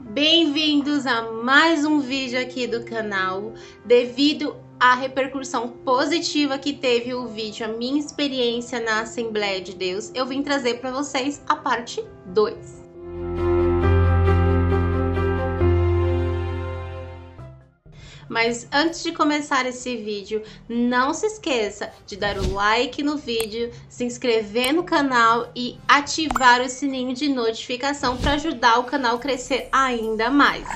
Bem-vindos a mais um vídeo aqui do canal. Devido à repercussão positiva que teve o vídeo, a minha experiência na Assembleia de Deus, eu vim trazer para vocês a parte 2. Mas antes de começar esse vídeo, não se esqueça de dar o like no vídeo, se inscrever no canal e ativar o sininho de notificação para ajudar o canal a crescer ainda mais.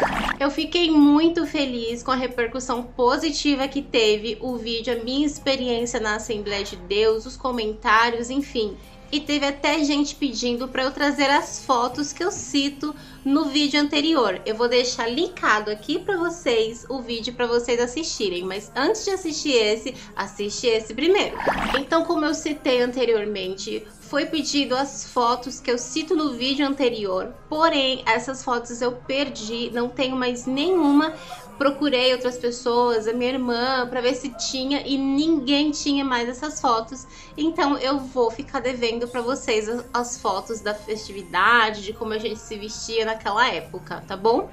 Eu fiquei muito feliz com a repercussão positiva que teve o vídeo, a minha experiência na Assembleia de Deus, os comentários, enfim e teve até gente pedindo para eu trazer as fotos que eu cito no vídeo anterior. Eu vou deixar linkado aqui para vocês o vídeo para vocês assistirem, mas antes de assistir esse, assiste esse primeiro. Então, como eu citei anteriormente, foi pedido as fotos que eu cito no vídeo anterior, porém essas fotos eu perdi, não tenho mais nenhuma procurei outras pessoas, a minha irmã, para ver se tinha e ninguém tinha mais essas fotos. Então eu vou ficar devendo para vocês as, fotos da festividade, de como a gente se vestia naquela época, tá bom?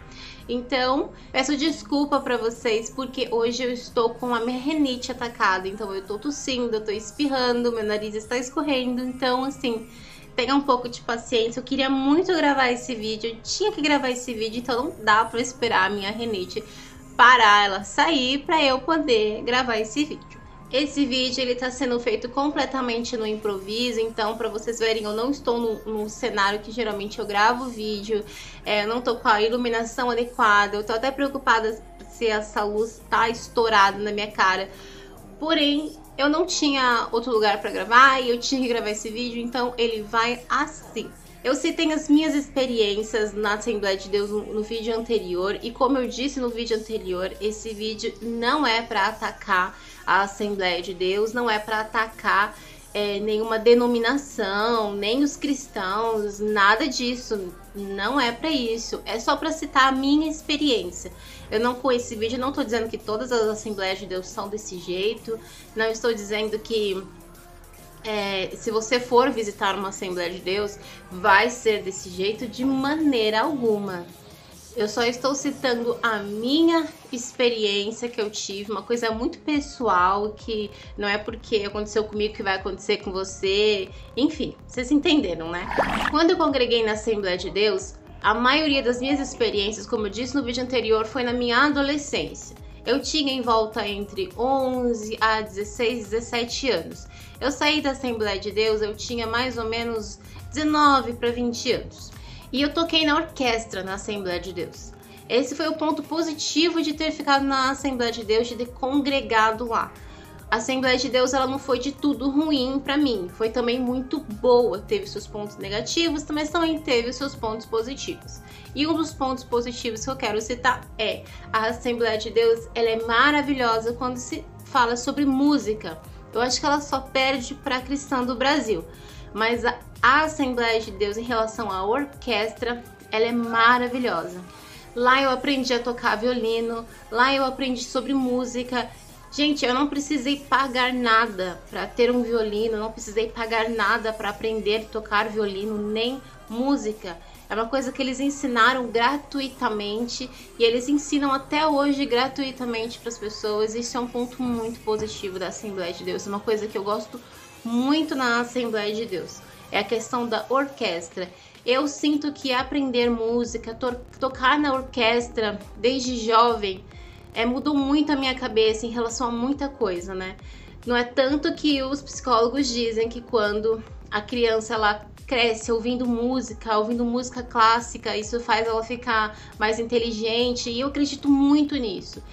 Então, peço desculpa para vocês porque hoje eu estou com a minha renite atacada, então eu tô tossindo, eu tô espirrando, meu nariz está escorrendo, então assim, tenha um pouco de paciência. Eu queria muito gravar esse vídeo, eu tinha que gravar esse vídeo, então não dá para esperar a minha renite parar ela sair para eu poder gravar esse vídeo. Esse vídeo ele tá sendo feito completamente no improviso, então para vocês verem eu não estou no, no, cenário que geralmente eu gravo vídeo, é, eu não tô com a iluminação adequada, eu tô até preocupada se essa luz tá estourada na minha cara. Porém, eu não tinha outro lugar para gravar e eu tinha que gravar esse vídeo, então ele vai assim. Eu citei as minhas experiências na Assembleia de Deus no, vídeo anterior e como eu disse no vídeo anterior, esse vídeo não é para atacar a Assembleia de Deus, não é para atacar é, nenhuma denominação, nem os cristãos, nada disso. Não é para isso. É só para citar a minha experiência. Eu não com esse vídeo não estou dizendo que todas as Assembleias de Deus são desse jeito. Não estou dizendo que é, se você for visitar uma Assembleia de Deus, vai ser desse jeito de maneira alguma. Eu só estou citando a minha experiência que eu tive, uma coisa muito pessoal que não é porque aconteceu comigo que vai acontecer com você. Enfim, vocês entenderam, né? Quando eu congreguei na Assembleia de Deus, a maioria das minhas experiências, como eu disse no vídeo anterior, foi na minha adolescência. Eu tinha em volta entre 11 a 16, 17 anos. Eu saí da Assembleia de Deus, eu tinha mais ou menos 19 para 20 anos. E eu toquei na orquestra na Assembleia de Deus. Esse foi o ponto positivo de ter ficado na Assembleia de Deus, de ter congregado lá. A Assembleia de Deus ela não foi de tudo ruim para mim, foi também muito boa, teve seus pontos negativos, mas também teve seus pontos positivos. E um dos pontos positivos que eu quero citar é a Assembleia de Deus, ela é maravilhosa quando se fala sobre música. Eu acho que ela só perde para cristã do Brasil, mas a, a Assembleia de Deus em relação à orquestra, ela é maravilhosa. Lá eu aprendi a tocar violino, lá eu aprendi sobre música, Gente, eu não precisei pagar nada para ter um violino, não precisei pagar nada para aprender a tocar violino, nem música. É uma coisa que eles ensinaram gratuitamente e eles ensinam até hoje gratuitamente para as pessoas. Isso é um ponto muito positivo da Assembleia de Deus, é uma coisa que eu gosto muito na Assembleia de Deus. É a questão da orquestra. Eu sinto que aprender música, to tocar na orquestra desde jovem, é, mudou muito a minha cabeça em relação a muita coisa, né? Não é tanto que os psicólogos dizem que quando a criança ela cresce ouvindo música, ouvindo música clássica, isso faz ela ficar mais inteligente, e eu acredito muito nisso.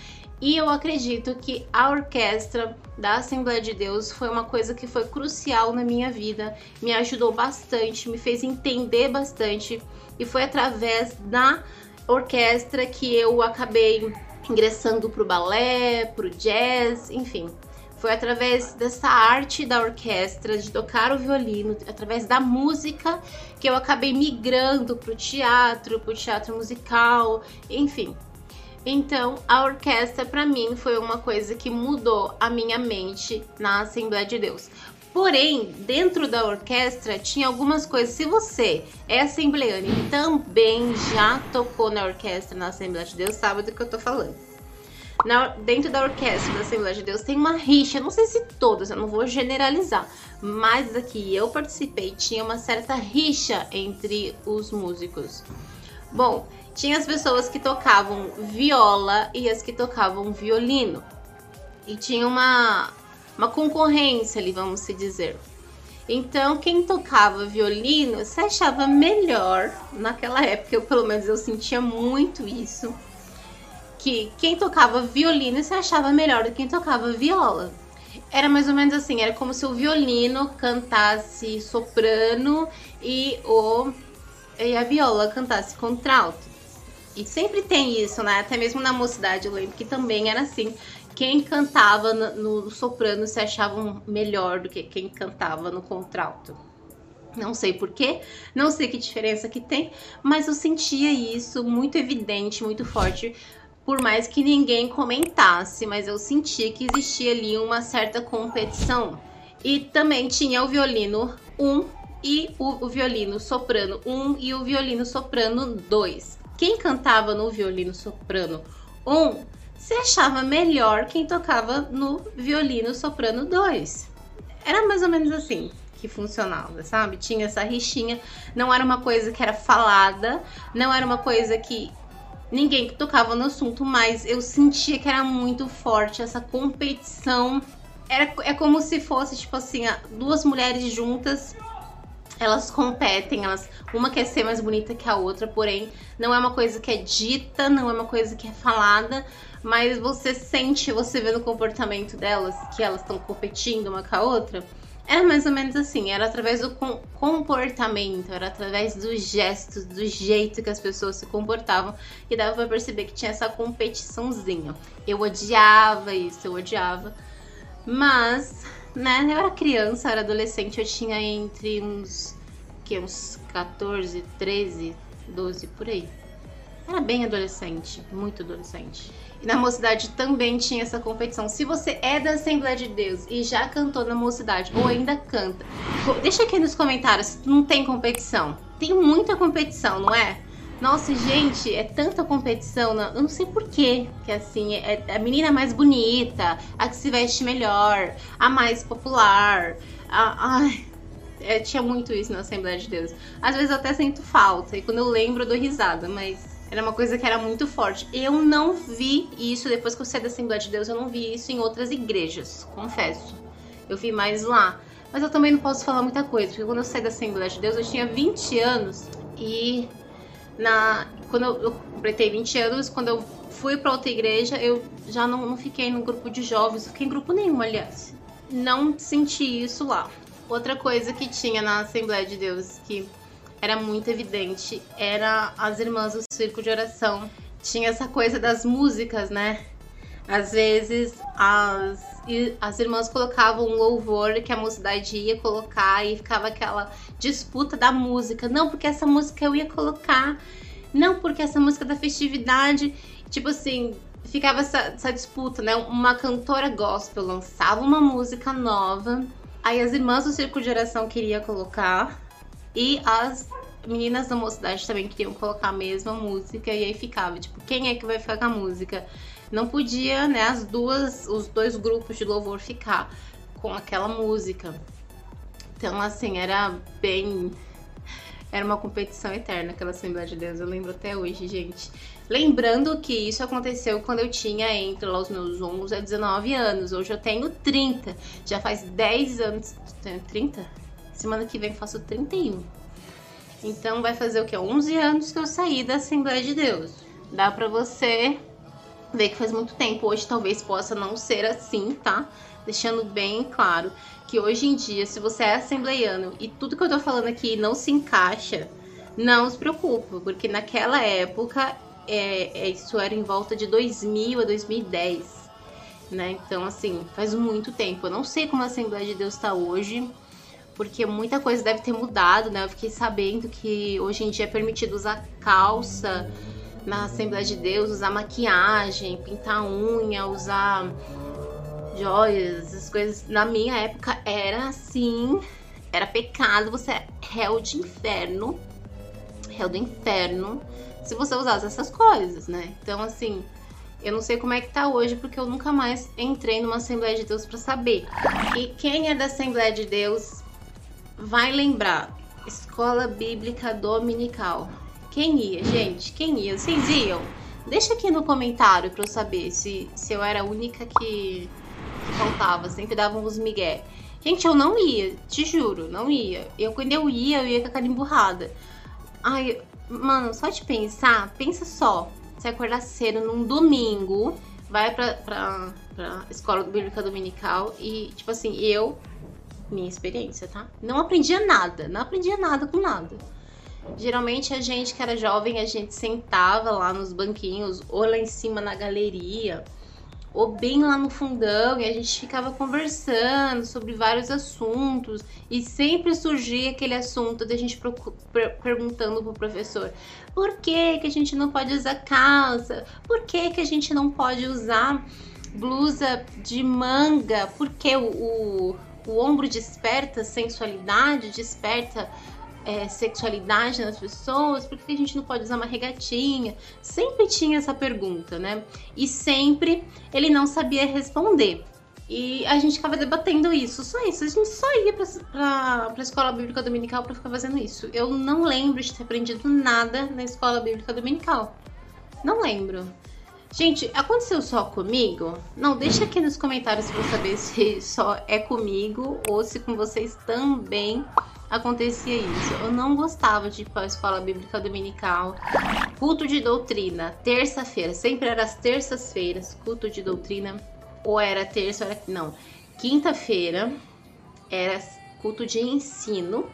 E eu acredito que a orquestra da Assembleia de Deus foi uma coisa que foi crucial na minha vida, me ajudou bastante, me fez entender bastante, e foi através da orquestra que eu acabei ingressando pro balé, pro jazz, enfim. Foi através dessa arte da orquestra, de tocar o violino, através da música, que eu acabei migrando pro teatro, pro teatro musical, enfim. Então, a orquestra para mim foi uma coisa que mudou a minha mente na Assembleia de Deus. Porém, dentro da orquestra tinha algumas coisas. Se você é assembleano e também já tocou na orquestra na Assembleia de Deus, sabe do que eu tô falando. Na, dentro da orquestra da Assembleia de Deus tem uma rixa, não sei se todas, eu não vou generalizar, mas aqui eu participei, tinha uma certa rixa entre os músicos. Bom, tinha as pessoas que tocavam viola e as que tocavam violino. E tinha uma, uma concorrência ali, vamos se dizer. Então, quem tocava violino se achava melhor naquela época, eu pelo menos eu sentia muito isso, que quem tocava violino se achava melhor do que quem tocava viola. Era mais ou menos assim, era como se o violino cantasse soprano e o e a viola cantasse contralto. E sempre tem isso, né? Até mesmo na mocidade, eu lembro que também era assim. Quem cantava no, no soprano se achava melhor do que quem cantava no contralto. Não sei porquê, não sei que diferença que tem, mas eu sentia isso muito evidente, muito forte, por mais que ninguém comentasse, mas eu sentia que existia ali uma certa competição. E também tinha o violino 1 e o, o violino soprano 1 e o violino soprano 2. Quem cantava no violino soprano 1 se achava melhor quem tocava no violino soprano 2. Era mais ou menos assim que funcionava, sabe? Tinha essa rixinha, não era uma coisa que era falada, não era uma coisa que ninguém tocava no assunto, mas eu sentia que era muito forte essa competição. Era, é como se fosse, tipo assim, duas mulheres juntas elas competem, elas uma quer ser mais bonita que a outra, porém não é uma coisa que é dita, não é uma coisa que é falada, mas você sente, você vê no comportamento delas que elas estão competindo uma com a outra. Era mais ou menos assim, era através do comportamento, era através dos gestos, do jeito que as pessoas se comportavam e dava para perceber que tinha essa competiçãozinha. Eu odiava isso, eu odiava. Mas né? Eu era criança, era adolescente, eu tinha entre uns, que, uns 14, 13, 12, por aí. Era bem adolescente, muito adolescente. Na mocidade também tinha essa competição. Se você é da Assembleia de Deus e já cantou na mocidade ou ainda canta, deixa aqui nos comentários se não tem competição. Tem muita competição, não é? Nossa, gente, é tanta competição. Não, eu não sei porquê. Que assim, é, é a menina mais bonita, a que se veste melhor, a mais popular. A, é, tinha muito isso na Assembleia de Deus. Às vezes eu até sinto falta. E quando eu lembro, eu dou risada. Mas era uma coisa que era muito forte. Eu não vi isso, depois que eu saí da Assembleia de Deus, eu não vi isso em outras igrejas, confesso. Eu vi mais lá. Mas eu também não posso falar muita coisa, porque quando eu saí da Assembleia de Deus, eu tinha 20 anos e na quando eu, eu completei 20 anos, quando eu fui para outra igreja, eu já não, não fiquei no grupo de jovens, fiquei em grupo nenhum, aliás. Não senti isso lá. Outra coisa que tinha na Assembleia de Deus que era muito evidente era as irmãs do círculo de oração. Tinha essa coisa das músicas, né? Às vezes as, as irmãs colocavam um louvor que a mocidade ia colocar e ficava aquela disputa da música. Não, porque essa música eu ia colocar. Não, porque essa música da festividade. Tipo assim, ficava essa, essa disputa, né? Uma cantora gospel lançava uma música nova. Aí as irmãs do Círculo de Oração queriam colocar. E as meninas da mocidade também queriam colocar a mesma música. E aí ficava, tipo, quem é que vai ficar com a música? não podia, né, as duas, os dois grupos de louvor ficar com aquela música. Então, assim, era bem. Era uma competição eterna aquela Assembleia de Deus, eu lembro até hoje, gente. Lembrando que isso aconteceu quando eu tinha entre os meus 11 a 19 anos. Hoje eu tenho 30. Já faz 10 anos. Tenho 30? Semana que vem faço 31. Então vai fazer o que? 11 anos que eu saí da Assembleia de Deus. Dá pra você vê que faz muito tempo. Hoje talvez possa não ser assim, tá? Deixando bem claro que hoje em dia, se você é assembleiano e tudo que eu tô falando aqui não se encaixa, não se preocupe, porque naquela época é, é, isso era em volta de 2000 a 2010, né? Então, assim, faz muito tempo. Eu não sei como a Assembleia de Deus está hoje, porque muita coisa deve ter mudado, né? Eu fiquei sabendo que hoje em dia é permitido usar calça na Assembleia de Deus, usar maquiagem, pintar unha, usar joias, as coisas. Na minha época era assim, era pecado, você é réu de inferno, réu do inferno, se você usasse essas coisas, né? Então, assim, eu não sei como é que tá hoje, porque eu nunca mais entrei numa Assembleia de Deus para saber. E quem é da Assembleia de Deus vai lembrar. Escola Bíblica Dominical. Quem ia, gente? Quem ia? Vocês iam? Deixa aqui no comentário para eu saber se, se eu era a única que, que faltava. Sempre davam os migué. Gente, eu não ia, te juro, não ia. Eu, quando eu ia, eu ia com a cara emburrada. Ai, mano, só de pensar, pensa só. Você acordar cedo num domingo, vai pra, pra, pra escola bíblica dominical e, tipo assim, eu, minha experiência, tá? Não aprendia nada, não aprendia nada com nada. Geralmente a gente que era jovem, a gente sentava lá nos banquinhos ou lá em cima na galeria ou bem lá no fundão e a gente ficava conversando sobre vários assuntos e sempre surgia aquele assunto da gente perguntando pro professor por que que a gente não pode usar calça, por que que a gente não pode usar blusa de manga, porque o, o, o ombro desperta sensualidade, desperta é, sexualidade nas pessoas, por que a gente não pode usar uma regatinha? Sempre tinha essa pergunta, né? E sempre ele não sabia responder. E a gente ficava debatendo isso, só isso. A gente só ia pra, pra escola bíblica dominical para ficar fazendo isso. Eu não lembro de ter aprendido nada na escola bíblica dominical. Não lembro. Gente, aconteceu só comigo? Não, deixa aqui nos comentários pra saber se só é comigo ou se com vocês também acontecia isso. Eu não gostava de ir para a escola bíblica dominical. Culto de doutrina, terça-feira, sempre era as terças-feiras, culto de doutrina, ou era terça, ou era não. Quinta-feira era culto de ensino.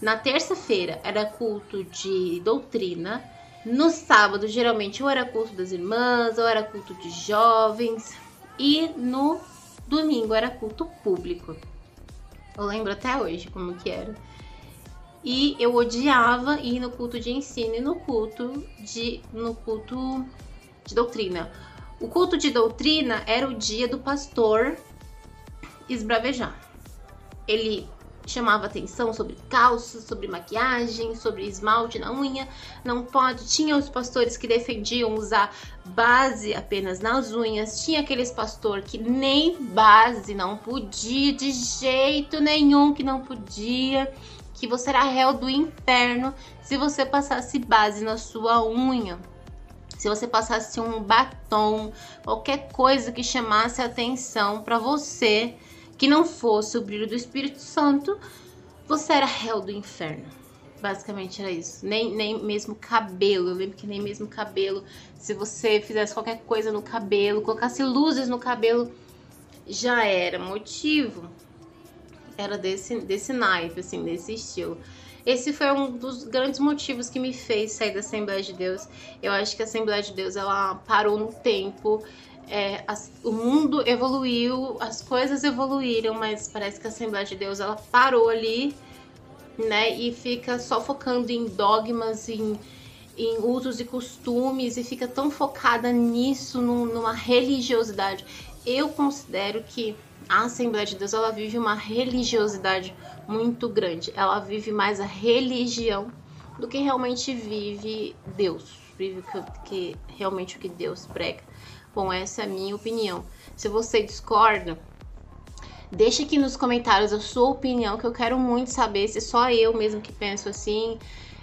Na terça-feira era culto de doutrina. No sábado, geralmente, ou era culto das irmãs, ou era culto de jovens. E no domingo era culto público. Eu lembro até hoje como que era. E eu odiava ir no culto de ensino e no culto de no culto de doutrina. O culto de doutrina era o dia do pastor esbravejar. Ele chamava atenção sobre calças, sobre maquiagem, sobre esmalte na unha. Não pode. Tinha os pastores que defendiam usar base apenas nas unhas. Tinha aqueles pastores que nem base não podia, de jeito nenhum que não podia que você era réu do inferno se você passasse base na sua unha. Se você passasse um batom, qualquer coisa que chamasse atenção para você, que não fosse o brilho do Espírito Santo, você era réu do inferno. Basicamente era isso. Nem, nem mesmo cabelo. Eu lembro que nem mesmo cabelo. Se você fizesse qualquer coisa no cabelo, colocasse luzes no cabelo, já era motivo era desse, desse naipe, assim, desse estilo. Esse foi um dos grandes motivos que me fez sair da Assembleia de Deus. Eu acho que a Assembleia de Deus ela parou no tempo. É, as, o mundo evoluiu, as coisas evoluíram, mas parece que a Assembleia de Deus ela parou ali, né? E fica só focando em dogmas, em, em usos e costumes, e fica tão focada nisso, num, numa religiosidade. Eu considero que a Assembleia de Deus ela vive uma religiosidade muito grande. Ela vive mais a religião do que realmente vive Deus, vive que, que realmente o que Deus prega. Bom, essa é a minha opinião. Se você discorda, deixe aqui nos comentários a sua opinião, que eu quero muito saber se só eu mesmo que penso assim.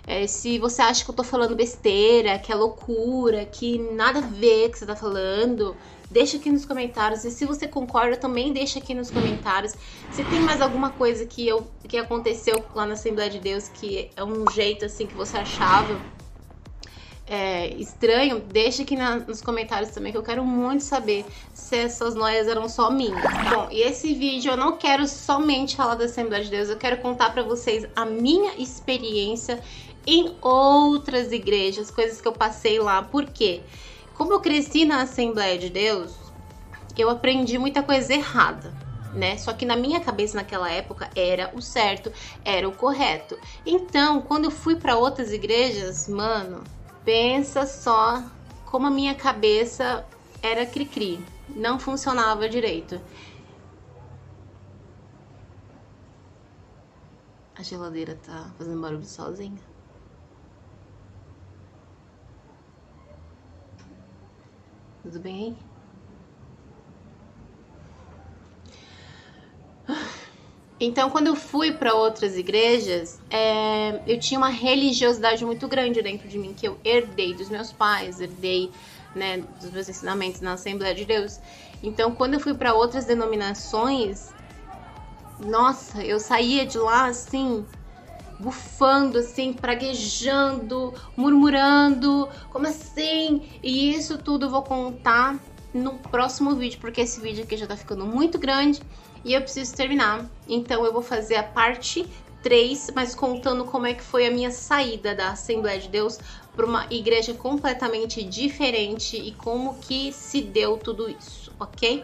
É, se você acha que eu tô falando besteira, que é loucura, que nada a ver que você tá falando, deixa aqui nos comentários. E se você concorda, também deixa aqui nos comentários. Se tem mais alguma coisa que, eu, que aconteceu lá na Assembleia de Deus que é um jeito assim que você achava é, estranho, deixa aqui na, nos comentários também que eu quero muito saber se essas noias eram só minhas. Bom, e esse vídeo eu não quero somente falar da Assembleia de Deus, eu quero contar para vocês a minha experiência em outras igrejas, coisas que eu passei lá. Por quê? Como eu cresci na Assembleia de Deus, eu aprendi muita coisa errada. Né? Só que na minha cabeça naquela época era o certo, era o correto. Então, quando eu fui para outras igrejas, mano, Pensa só como a minha cabeça era cri-cri, não funcionava direito. A geladeira tá fazendo barulho sozinha. Tudo bem aí? Então, quando eu fui para outras igrejas, é, eu tinha uma religiosidade muito grande dentro de mim que eu herdei dos meus pais, herdei né, dos meus ensinamentos na Assembleia de Deus. Então, quando eu fui para outras denominações, nossa, eu saía de lá assim, bufando, assim, praguejando, murmurando, como assim? E isso tudo eu vou contar no próximo vídeo, porque esse vídeo aqui já tá ficando muito grande e eu preciso terminar. Então eu vou fazer a parte 3, mas contando como é que foi a minha saída da Assembleia de Deus para uma igreja completamente diferente e como que se deu tudo isso, ok?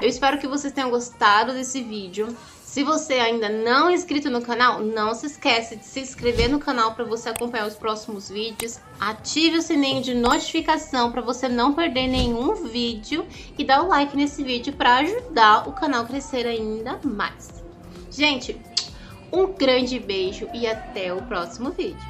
Eu espero que vocês tenham gostado desse vídeo. Se você ainda não é inscrito no canal, não se esquece de se inscrever no canal para você acompanhar os próximos vídeos. Ative o sininho de notificação para você não perder nenhum vídeo e dá o like nesse vídeo para ajudar o canal a crescer ainda mais. Gente, um grande beijo e até o próximo vídeo.